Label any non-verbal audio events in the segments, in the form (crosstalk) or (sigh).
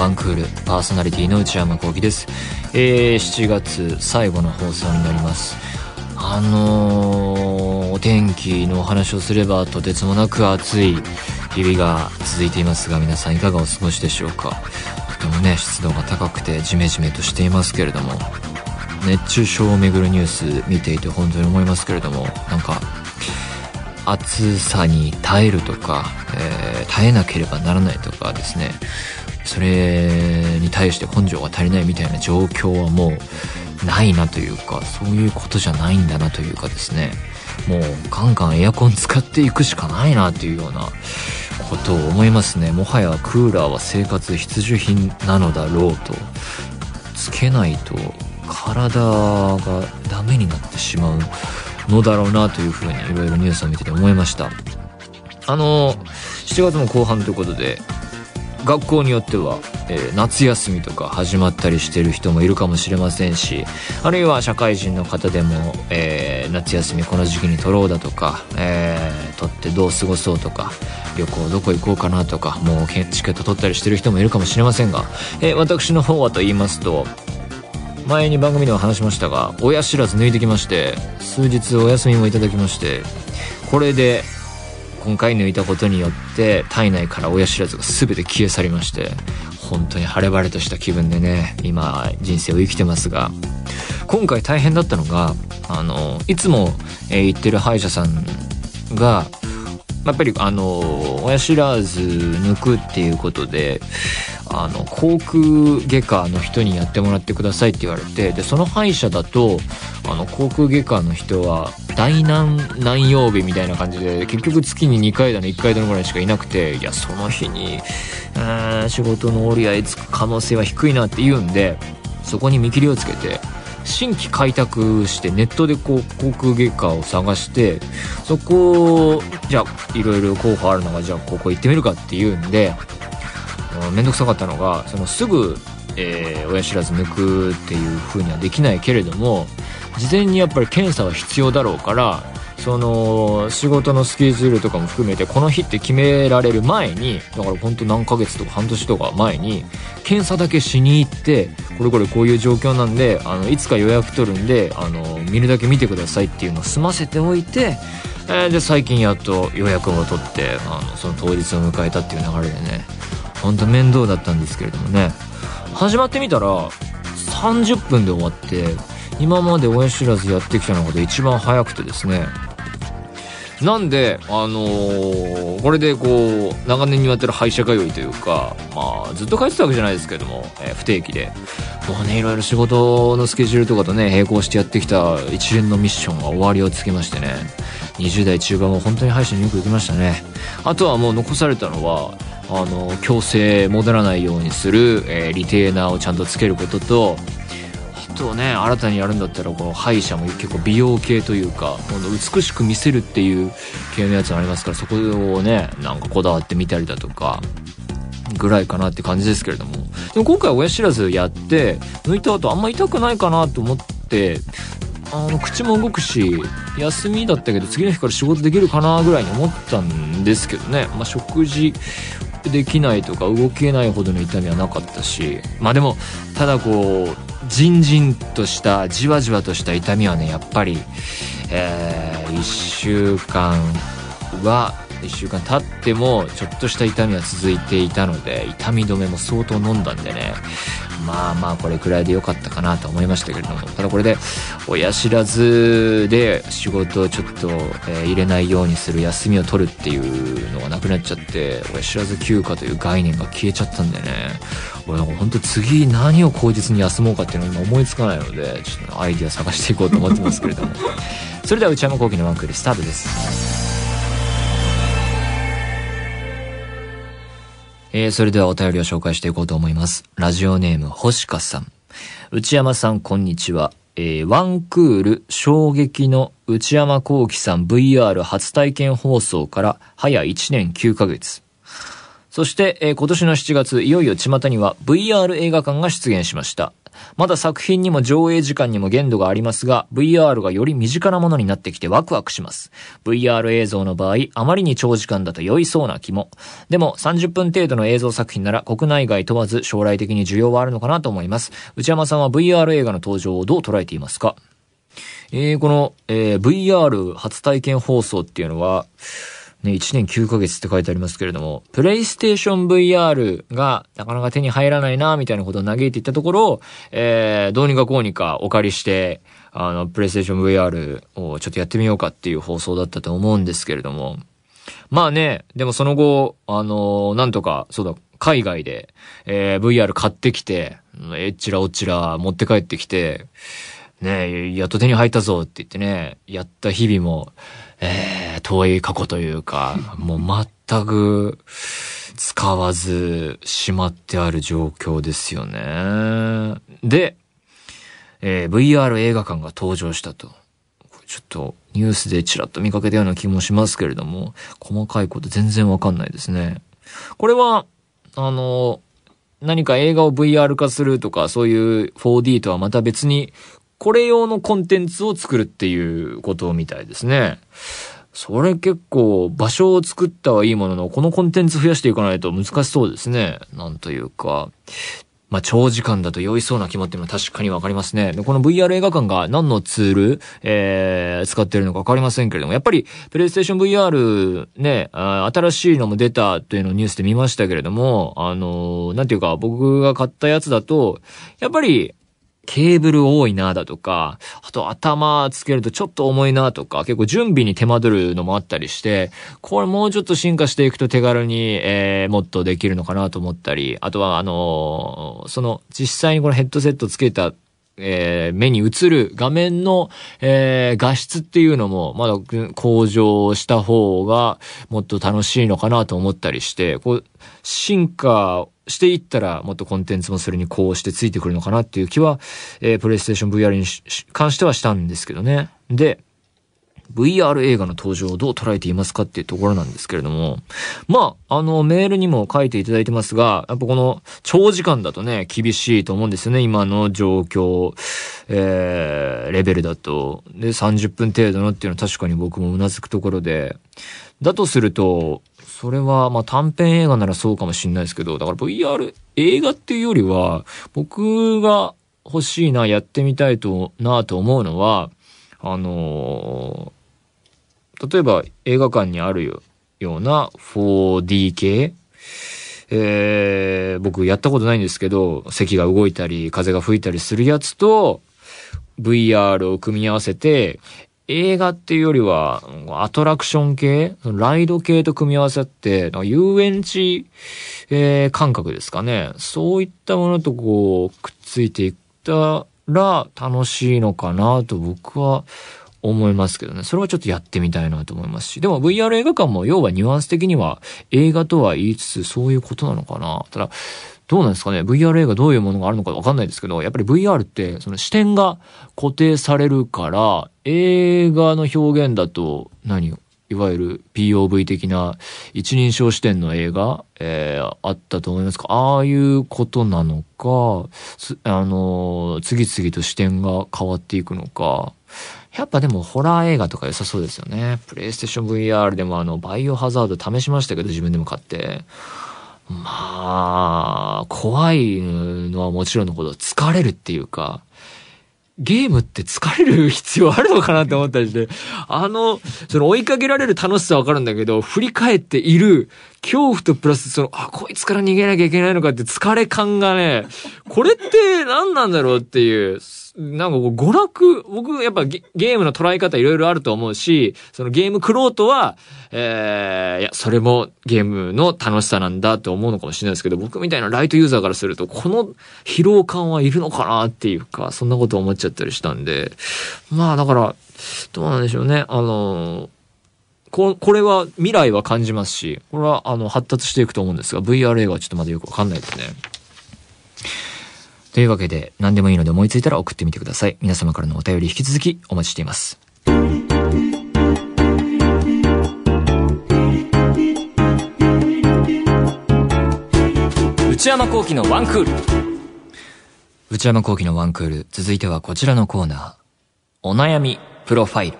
ワンクールパーソナリティの内山聖輝です。えー、7月最後の放送になります。あのー、お天気のお話をすればとてつもなく暑い日々が続いていますが皆さんいかがお過ごしでしょうか？とてもね湿度が高くてジメジメとしていますけれども熱中症をめぐるニュース見ていて本当に思いますけれどもなんか暑さに耐えるとか、えー、耐えなければならないとかですね。それに対して根性が足りないみたいな状況はもうないなというかそういうことじゃないんだなというかですね。もうガンガンエアコン使っていくしかないなというようなことを思いますね。もはやクーラーは生活必需品なのだろうと。つけないと体がダメになってしまうのだろうなというふうにいろいろニュースを見てて思いました。あの7月も後半ということで学校によっては、えー、夏休みとか始まったりしてる人もいるかもしれませんしあるいは社会人の方でも、えー、夏休みこの時期に取ろうだとか、えー、取ってどう過ごそうとか旅行どこ行こうかなとかもうチケット取ったりしてる人もいるかもしれませんが、え私の方はと言いますと前に番組では話しましたが親知らず抜いてきまして数日お休みもいただきましてこれで今回抜いたことによって体内から親知らずが全て消え去りまして本当に晴れ晴れとした気分でね今人生を生きてますが今回大変だったのがあのいつも、えー、行ってる歯医者さんがやっぱりあの親知らず抜くっていうことであの口腔外科の人にやってもらってくださいって言われてでその歯医者だとあの口腔外科の人は大難何曜日みたいな感じで結局月に2回だの1回だのぐらいしかいなくていやその日に仕事の折り合いつく可能性は低いなって言うんでそこに見切りをつけて新規開拓してネットでこう航空外科を探してそこをじゃあいろいろ候補あるのがじゃあここ行ってみるかっていうんで面倒くさかったのがそのすぐ、えー、親知らず抜くっていうふうにはできないけれども事前にやっぱり検査は必要だろうからその仕事のスケジュールとかも含めてこの日って決められる前にだから本当何ヶ月とか半年とか前に検査だけしに行ってこれこれこういう状況なんであのいつか予約取るんであの見るだけ見てくださいっていうのを済ませておいて、え、で最近やっと予約を取ってあのその当日を迎えたっていう流れでねほんと面倒だったんですけれどもね。始まってみたら30分で終わって今まで親知らずやってきた中で一番早くてですねなんで、あのー、これでこう、長年にわたる歯医者通いというか、まあ、ずっと通ってたわけじゃないですけども、えー、不定期で。もうね、いろいろ仕事のスケジュールとかとね、並行してやってきた一連のミッションが終わりをつけましてね、20代中盤も本当に歯医者によく行きましたね。あとはもう残されたのは、あの、強制戻らないようにする、え、リテーナーをちゃんとつけることと、とね新たにやるんだったらこの歯医者も結構美容系というか美しく見せるっていう系のやつがありますからそこをねなんかこだわってみたりだとかぐらいかなって感じですけれども。でも今回親知らずやって抜いた後あんま痛くないかなと思ってあの口も動くし休みだったけど次の日から仕事できるかなぐらいに思ったんですけどね、まあ、食事できないとか動けないほどの痛みはなかったし。まあでもただこうじんじんとしたじわじわとした痛みはねやっぱり、えー、1週間は1週間経ってもちょっとした痛みは続いていたので痛み止めも相当飲んだんでねまあまあこれくらいで良かったかなと思いましたけれども。ただこれで親知らずで仕事をちょっと、えー、入れないようにする休みを取るっていうのがなくなっちゃって親知らず休暇という概念が消えちゃったんでね。俺なんか本当次何を口実に休もうかっていうのを今思いつかないのでちょっとアイディア探していこうと思ってますけれども。それでは内山昂輝のワンクールスタートです。えー、それではお便りを紹介していこうと思います。ラジオネーム、星香さん。内山さん、こんにちは。えー、ワンクール衝撃の内山幸輝さん VR 初体験放送から早1年9ヶ月。そして、えー、今年の7月、いよいよ巷には VR 映画館が出現しました。まだ作品にも上映時間にも限度がありますが、VR がより身近なものになってきてワクワクします。VR 映像の場合、あまりに長時間だと酔いそうな気も。でも、30分程度の映像作品なら国内外問わず将来的に需要はあるのかなと思います。内山さんは VR 映画の登場をどう捉えていますか？えー、この、えー、VR 初体験放送っていうのは、ね、1年9ヶ月って書いてありますけれども、プレイステーション VR がなかなか手に入らないな、みたいなことを嘆いていったところ、えー、どうにかこうにかお借りして、あの、プレイステーション VR をちょっとやってみようかっていう放送だったと思うんですけれども、まあね、でもその後、あのー、なんとか、そうだ、海外で、えー、VR 買ってきて、えっちらおっちら持って帰ってきて、ねえやっと手に入ったぞって言ってね、やった日々も、えー、遠い過去というか、もう全く使わずしまってある状況ですよね。で、えー、VR 映画館が登場したと。ちょっとニュースでちらっと見かけたような気もしますけれども、細かいこと全然わかんないですね。これは、あの、何か映画を VR 化するとか、そういう 4D とはまた別に、これ用のコンテンツを作るっていうことみたいですね。それ結構場所を作ったはいいものの、このコンテンツ増やしていかないと難しそうですね。なんというか。まあ、長時間だと酔いそうな気もっていうのは確かにわかりますね。で、この VR 映画館が何のツール、えー、使ってるのかわかりませんけれども、やっぱり、プレイステーション VR ね、新しいのも出たというのをニュースで見ましたけれども、あのー、なんていうか、僕が買ったやつだと、やっぱり、ケーブル多いなだとか、あと頭つけるとちょっと重いなとか、結構準備に手間取るのもあったりして、これもうちょっと進化していくと手軽に、えー、もっとできるのかなと思ったり、あとはあのー、その実際にこのヘッドセットつけたえー、目に映る画面の、えー、画質っていうのも、まだ向上した方がもっと楽しいのかなと思ったりして、こう、進化していったら、もっとコンテンツもそれにこうしてついてくるのかなっていう気は、えー、プレイステーション VR に関してはしたんですけどね。で、VR 映画の登場をどう捉えていますかっていうところなんですけれども、まあ、あの、メールにも書いていただいてますが、やっぱこの長時間だとね、厳しいと思うんですよね、今の状況、えー、レベルだと。で、30分程度のっていうのは確かに僕も頷くところで、だとすると、それは、まあ短編映画ならそうかもしんないですけど、だから VR 映画っていうよりは、僕が欲しいな、やってみたいと、なと思うのは、あのー、例えば映画館にあるような 4D 系えー、僕やったことないんですけど、席が動いたり、風が吹いたりするやつと、VR を組み合わせて、映画っていうよりは、アトラクション系？ライド系と組み合わさって、遊園地、えー、感覚ですかね。そういったものとこう、くっついていったら楽しいのかなと僕は思いますけどね。それはちょっとやってみたいなと思いますし。でも VR 映画館も要はニュアンス的には映画とは言いつつそういうことなのかな。ただ、どうなんですかね ?VR 映画どういうものがあるのかわかんないですけど、やっぱり VR ってその視点が固定されるから、映画の表現だと何いわゆる POV 的な一人称視点の映画、えー、あったと思いますか？ああいうことなのか、あのー、次々と視点が変わっていくのか、やっぱでもホラー映画とか良さそうですよね。プレイステーション VR でもあの、バイオハザード試しましたけど、自分でも買って。まあ、怖いのはもちろんのこと、疲れるっていうか、ゲームって疲れる必要あるのかなって思ったりして、あの、その追いかけられる楽しさわかるんだけど、振り返っている恐怖とプラスその、あ、こいつから逃げなきゃいけないのかって疲れ感がね、これって何なんだろうっていう、なんかこう娯楽、僕やっぱゲームの捉え方いろいろあると思うし、そのゲームクロートは、えー、いや、それもゲームの楽しさなんだって思うのかもしれないですけど、僕みたいなライトユーザーからすると、この疲労感はいるのかなっていうか、そんなこと思っちゃったりしたんで、まあだから、どうなんでしょうね。あのこ、これは未来は感じますし、これはあの発達していくと思うんですが、VR 映画はちょっとまだよくわかんないですね。というわけで、何でもいいので思いついたら送ってみてください。皆様からのお便り引き続きお待ちしています。内山幸喜のワンクール。内山幸喜のワンクール。続いてはこちらのコーナー。お悩みプロファイル。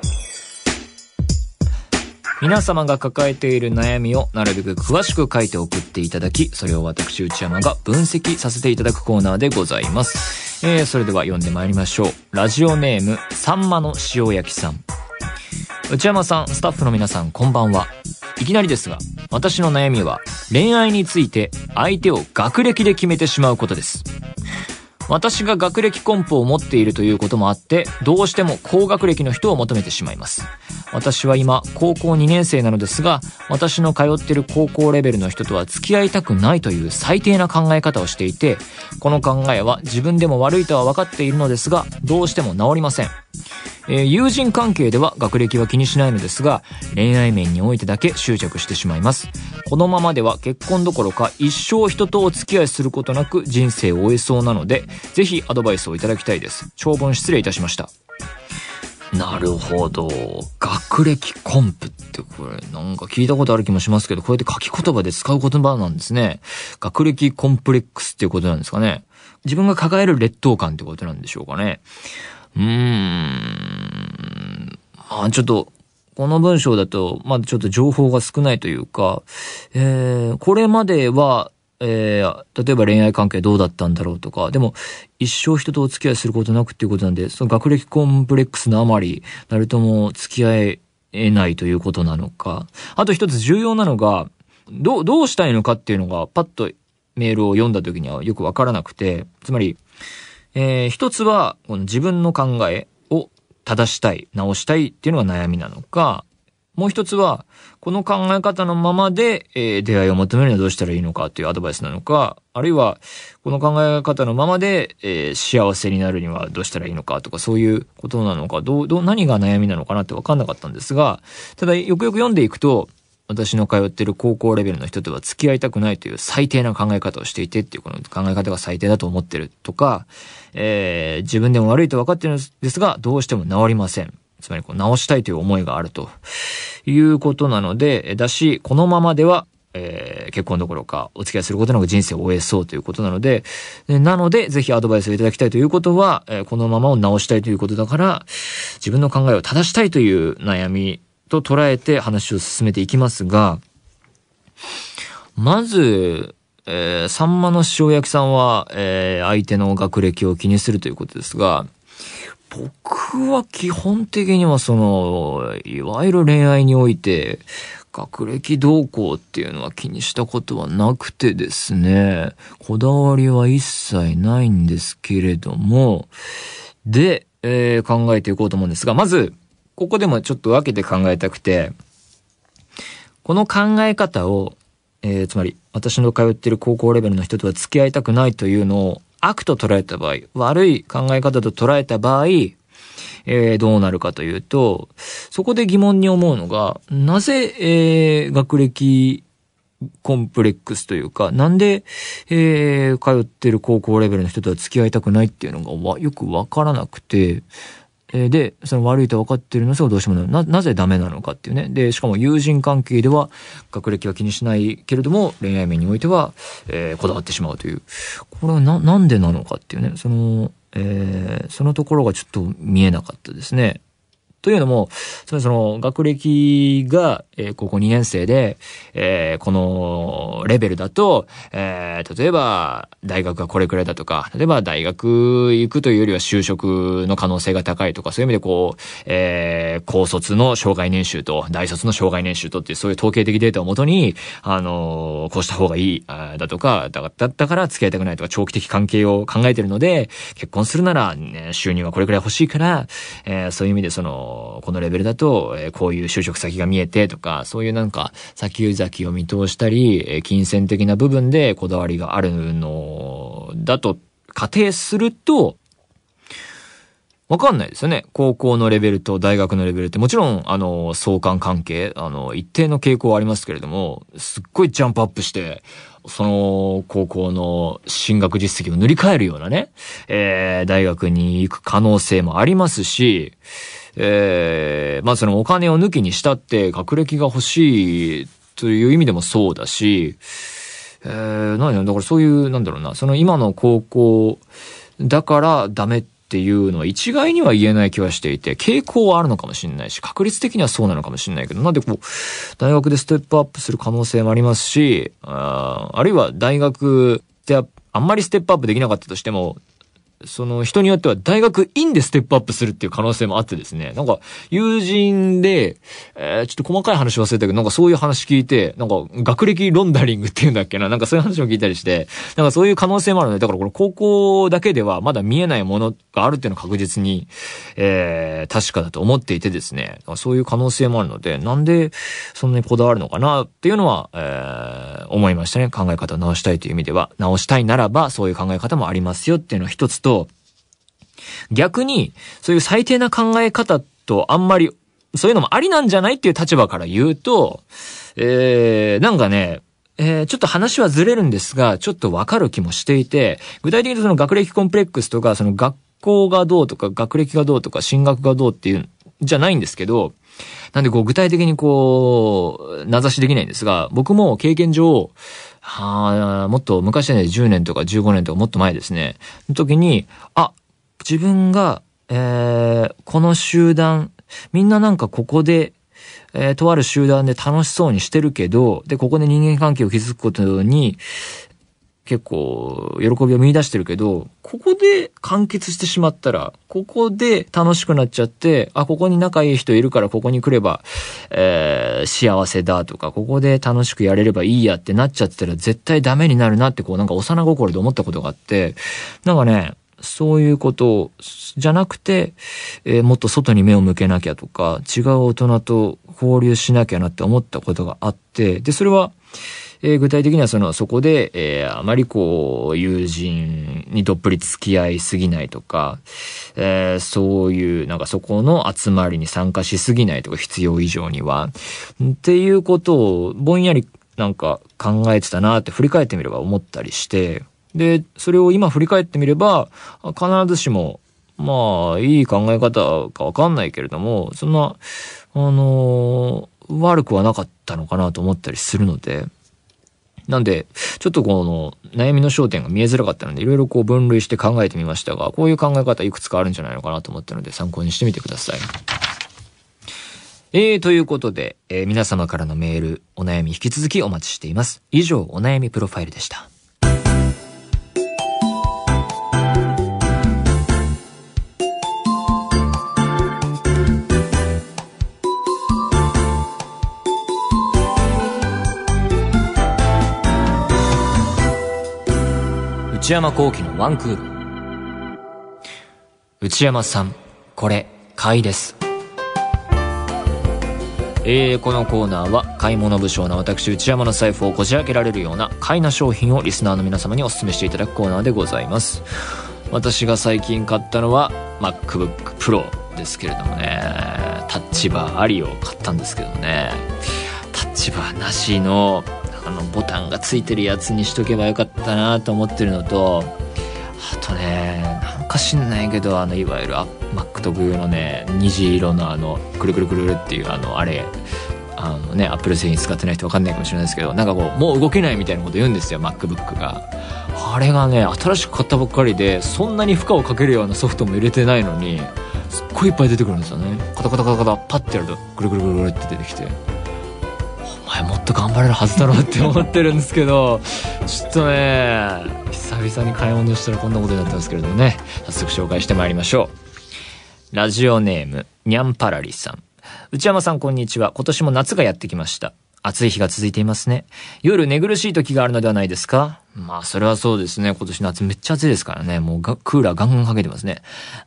皆様が抱えている悩みをなるべく詳しく書いて送っていただき、それを私内山が分析させていただくコーナーでございます。えー、それでは読んでまいりましょう。ラジオネーム、さんまの塩焼きさん。内山さん、スタッフの皆さん、こんばんは。いきなりですが、私の悩みは、恋愛について相手を学歴で決めてしまうことです。私が学歴コンプを持っているということもあって、どうしても高学歴の人を求めてしまいます。私は今、高校2年生なのですが、私の通ってる高校レベルの人とは付き合いたくないという最低な考え方をしていて、この考えは自分でも悪いとは分かっているのですが、どうしても治りません。えー、友人関係では学歴は気にしないのですが、恋愛面においてだけ執着してしまいます。このままでは結婚どころか一生人とお付き合いすることなく人生を終えそうなので、ぜひアドバイスをいただきたいです。長文失礼いたしました。なるほど。学歴コンプってこれなんか聞いたことある気もしますけど、こうやって書き言葉で使う言葉なんですね。学歴コンプレックスっていうことなんですかね。自分が抱える劣等感ってことなんでしょうかね。うーん。まあちょっと、この文章だと、まだちょっと情報が少ないというか、えー、これまでは、えー、例えば恋愛関係どうだったんだろうとか、でも、一生人とお付き合いすることなくっていうことなんで、その学歴コンプレックスのあまり、なるとも付き合えないということなのか。あと一つ重要なのが、どう、どうしたいのかっていうのが、パッとメールを読んだ時にはよくわからなくて、つまり、えー、一つは、この自分の考えを正したい、直したいっていうのが悩みなのか、もう一つは、この考え方のままで、えー、出会いを求めるにはどうしたらいいのかっていうアドバイスなのか、あるいは、この考え方のままで、えー、幸せになるにはどうしたらいいのかとか、そういうことなのか、どう、どう、何が悩みなのかなって分かんなかったんですが、ただ、よくよく読んでいくと、私の通ってる高校レベルの人とは付き合いたくないという最低な考え方をしていてっていうこの考え方が最低だと思ってるとか、えー、自分でも悪いと分かってるんですが、どうしても治りません。つまりこう直したいという思いがあるということなので、だし、このままではえー、結婚どころかお付き合いすることなく人生を終えそうということなので、なので、ぜひアドバイスをいただきたいということは、えー、このままを直したいということだから、自分の考えを正したいという悩みと捉えて話を進めていきますが、まず、えー、サンマの塩焼きさんは、えー、相手の学歴を気にするということですが、僕は基本的にはその、いわゆる恋愛において、学歴動向っていうのは気にしたことはなくてですね、こだわりは一切ないんですけれども、で、えー、考えていこうと思うんですが、まず、ここでもちょっと分けて考えたくて、この考え方を、えー、つまり、私の通ってる高校レベルの人とは付き合いたくないというのを悪と捉えた場合、悪い考え方と捉えた場合、えー、どうなるかというと、そこで疑問に思うのが、なぜ、えー、学歴コンプレックスというか、なんで、えー、通ってる高校レベルの人とは付き合いたくないっていうのがよくわからなくて、えで、その悪いと分かってるのですがどうしてもな、なぜダメなのかっていうね。で、しかも友人関係では学歴は気にしないけれども、恋愛面においては、えー、こだわってしまうという。これはな、なんでなのかっていうね。その、えー、そのところがちょっと見えなかったですね。というのも、つまりその学歴が、えー、高校2年生で、えー、このレベルだと、えー、例えば大学がこれくらいだとか、例えば大学行くというよりは就職の可能性が高いとか、そういう意味でこう、えー、高卒の障害年収と大卒の障害年収とっていうそういう統計的データをもとに、あの、こうした方がいい、だとか、だだったから付き合いたくないとか長期的関係を考えてるので、結婚するなら、ね、収入はこれくらい欲しいから、えー、そういう意味でその、このレベルだと、えこういう就職先が見えてとか、そういうなんか、先々を見通したり、え金銭的な部分でこだわりがあるのだと仮定すると、わかんないですよね。高校のレベルと大学のレベルって、もちろん、あの、相関関係、あの、一定の傾向はありますけれども、すっごいジャンプアップして、その高校の進学実績を塗り替えるようなね、えー、大学に行く可能性もありますし、えー、まあそのお金を抜きにしたって学歴が欲しいという意味でもそうだし、えー、何だだからそういう、なんだろうな、その今の高校だからダメっていうのは一概には言えない気はしていて、傾向はあるのかもしれないし、確率的にはそうなのかもしれないけど、なんでこう、大学でステップアップする可能性もありますし、ああるいは大学であんまりステップアップできなかったとしても、その人によっては大学院でステップアップするっていう可能性もあってですね、なんか友人で、えー、ちょっと細かい話忘れたけど、なんかそういう話聞いて、なんか学歴ロンダリングっていうんだっけな、なんかそういう話も聞いたりして、なんかそういう可能性もあるので、だからこれ高校だけではまだ見えないものがあるっていうのは確実に、えー、確かだと思っていてですね、そういう可能性もあるので、なんでそんなにこだわるのかなっていうのは、えー、思いましたね。考え方を直したいという意味では、直したいならばそういう考え方もありますよっていうのは一つと、と、逆に、そういう最低な考え方とあんまり、そういうのもありなんじゃないっていう立場から言うと、えー、なんかね、えー、ちょっと話はずれるんですが、ちょっとわかる気もしていて、具体的にその学歴コンプレックスとか、その学校がどうとか、学歴がどうとか、進学がどうっていう、じゃないんですけど、なんでこう具体的にこう、名指しできないんですが、僕も経験上、はあ、もっと昔ね、10年とか15年とかもっと前ですね。の時に、あ、自分が、えー、この集団、みんななんかここで、えー、とある集団で楽しそうにしてるけど、で、ここで人間関係を築くことに、結構、喜びを見出してるけど、ここで完結してしまったら、ここで楽しくなっちゃって、あ、ここに仲いい人いるからここに来れば、えー、幸せだとか、ここで楽しくやれればいいやってなっちゃったら絶対ダメになるなってこうなんか幼心で思ったことがあって、なんかね、そういうことじゃなくて、えー、もっと外に目を向けなきゃとか、違う大人と交流しなきゃなって思ったことがあって、で、それは、えー、具体的にはその、そこで、えー、あまりこう、友人にどっぷり付き合いすぎないとか、えー、そういう、なんかそこの集まりに参加しすぎないとか、必要以上には。っていうことを、ぼんやりなんか考えてたなって振り返ってみれば思ったりして、で、それを今振り返ってみれば、必ずしも、まあ、いい考え方かわかんないけれども、そんな、あのー、悪くはなかったのかなと思ったりするので、なんで、ちょっとこの悩みの焦点が見えづらかったので、いろいろこう分類して考えてみましたが、こういう考え方いくつかあるんじゃないのかなと思ったので参考にしてみてください。えー、ということで、えー、皆様からのメール、お悩み引き続きお待ちしています。以上、お悩みプロファイルでした。内山幸喜のワンクール。内山さん、これ、買いです。えー、このコーナーは買い物不詳な私内山の財布をこじ開けられるような買いな商品をリスナーの皆様にお勧めしていただくコーナーでございます。私が最近買ったのは MacBook Pro ですけれどもね、タッチバーありを買ったんですけどね、タッチバーなしのあのボタンがついてるやつにしとけばよかったなと思ってるのとあとねなんか知んないけどあのいわゆる Mac 特有のね虹色のあのくるくるくるっていうあのあれあのね、アップル製品使ってない人わかんないかもしれないですけど、なんかこう、もう動けないみたいなこと言うんですよ、MacBook が。あれがね、新しく買ったばっかりで、そんなに負荷をかけるようなソフトも入れてないのに、すっごいいっぱい出てくるんですよね。カタカタカタカタ、パッてやると、ぐるぐるぐるぐるって出てきて。前もっと頑張れるはずだろうって思ってるんですけどちょっとね久々に買い物したらこんなことになってますけれどもね早速紹介してまいりましょうラジオネームにゃんぱらりさん内山さんこんにちは今年も夏がやってきました暑い日が続いていますね。夜寝苦しい時があるのではないですか？まあ、それはそうですね。今年夏めっちゃ暑いですからね。もうクーラーガンガンかけてますね。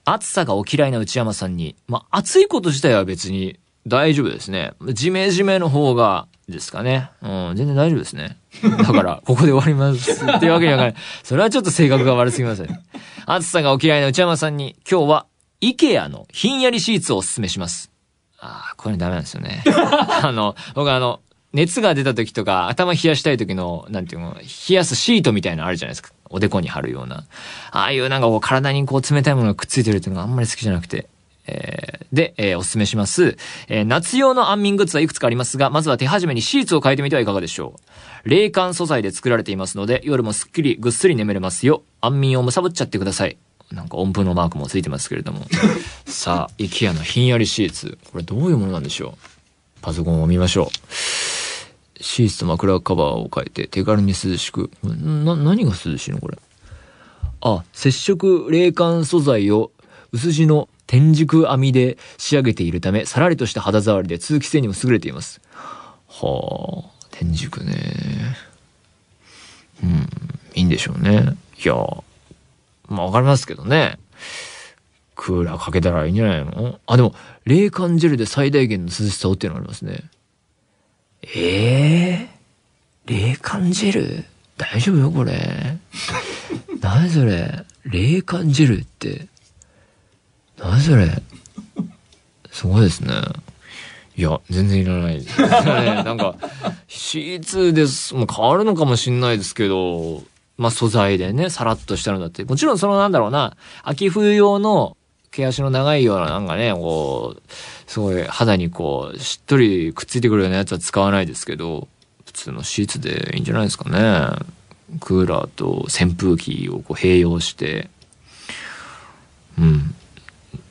暑さがお嫌いな内山さんに、まあ、暑いこと自体は別に大丈夫ですね。ジメジメの方がですかね。うん、全然大丈夫ですね。だから、ここで終わります。っていうわけにはいかない。それはちょっと性格が悪すぎません。暑さがお嫌いな内山さんに、今日は、イケアのひんやりシーツをお勧めします。ああ、これダメなんですよね。(laughs) あの、僕あの、熱が出た時とか、頭冷やしたい時の、なんていうの、冷やすシートみたいなのあるじゃないですか。おでこに貼るような。ああいうなんかこう体にこう冷たいものがくっついてるっていうのがあんまり好きじゃなくて。えー、で、えー、お勧めします。えー、夏用の安眠グッズはいくつかありますが、まずは手始めにシーツを変えてみてはいかがでしょう。冷感素材で作られていますので、夜もすっきりぐっすり眠れますよ。安眠をむさぶっちゃってください。なんか音符のマークもついてますけれども。(laughs) さあ、IKEA のひんやりシーツ。これどういうものなんでしょう？パソコンを見ましょう。シーツと枕カバーを変えて手軽に涼しく。な、何が涼しいのこれ？あ、接触冷感素材を薄地の天竺編みで仕上げているため、さらりとした肌触りで通気性にも優れています。はあ、天竺ね。うん、いいんでしょうね。いや、まあわかりますけどね。クーラーかけたらいいんじゃないの？あ、でも、冷感ジェルで最大限の涼しさをっていうのがありますね。ええー、冷感ジェル？大丈夫よ、これ。何それ？冷感ジェルって。何それ？すごいですね。いや、全然いらないです (laughs) ね。なんか、シーツです。もう変わるのかもしんないですけど、まあ素材でね、さらっとしたのだって。もちろんそのなんだろうな、秋冬用の毛足の長いようななんかね、こう、すごい肌にこう、しっとりくっついてくるようなやつは使わないですけど、普通のシーツでいいんじゃないですかね。クーラーと扇風機をこう併用して、うん、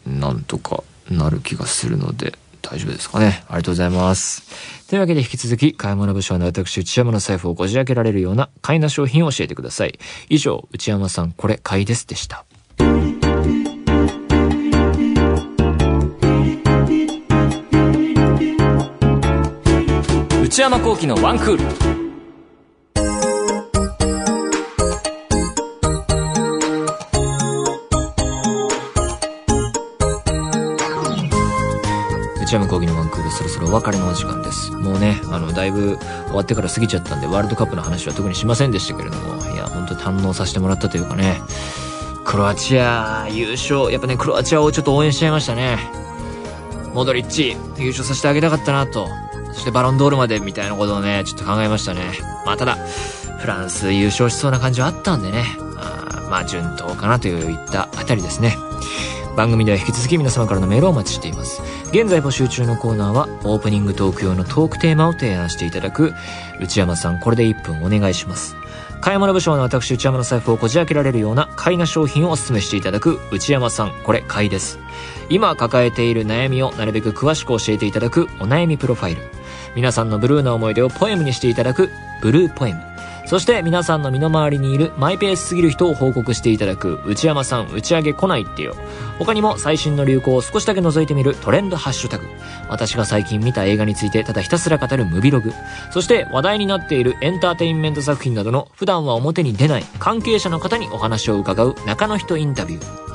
なんとかなる気がするので、大丈夫ですかね。ありがとうございます。というわけで引き続き、買い物部署の私、内山の財布をこじ開けられるような買いな商品を教えてください。以上、内山さん、これ買いですでした。内山幸喜のワンクール。内山講義のワンクールそろそろお別れのお時間です。もうね、あの、だいぶ終わってから過ぎちゃったんで、ワールドカップの話は特にしませんでしたけれども、いや、本当堪能させてもらったというかね、クロアチア優勝、やっぱね、クロアチアをちょっと応援しちゃいましたね。モドリッチ、優勝させてあげたかったなと。そしてバロンドールまでみたいなことをね、ちょっと考えましたね。まあただ、フランス優勝しそうな感じはあったんでね、あまあ順当かなといったあたりですね。番組では引き続き皆様からのメールをお待ちしています。現在募集中のコーナーは、オープニングトーク用のトークテーマを提案していただく、内山さん、これで1分お願いします。買い物部署の私、内山の財布をこじ開けられるような買いな商品をお勧めしていただく、内山さん、これ買いです。今抱えている悩みをなるべく詳しく教えていただく、お悩みプロファイル。皆さんのブルーな思い出をポエムにしていただく、ブルーポエム。そして皆さんの身の回りにいるマイペースすぎる人を報告していただく内山さん打ち上げ来ないってよ。他にも最新の流行を少しだけ覗いてみるトレンドハッシュタグ。私が最近見た映画についてただひたすら語るムビログ。そして話題になっているエンターテインメント作品などの普段は表に出ない関係者の方にお話を伺う中の人インタビュー。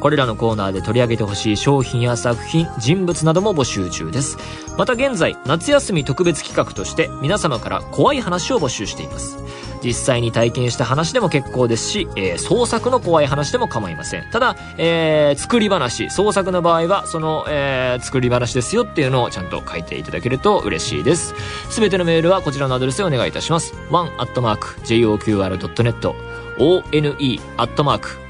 これらのコーナーで取り上げてほしい商品や作品、人物なども募集中です。また現在、夏休み特別企画として皆様から怖い話を募集しています。実際に体験した話でも結構ですし、えー、創作の怖い話でも構いません。ただ、えー、作り話、創作の場合は、その、えー、作り話ですよっていうのをちゃんと書いていただけると嬉しいです。すべてのメールはこちらのアドレスでお願いいたします。one.joqr.net one.joqr.net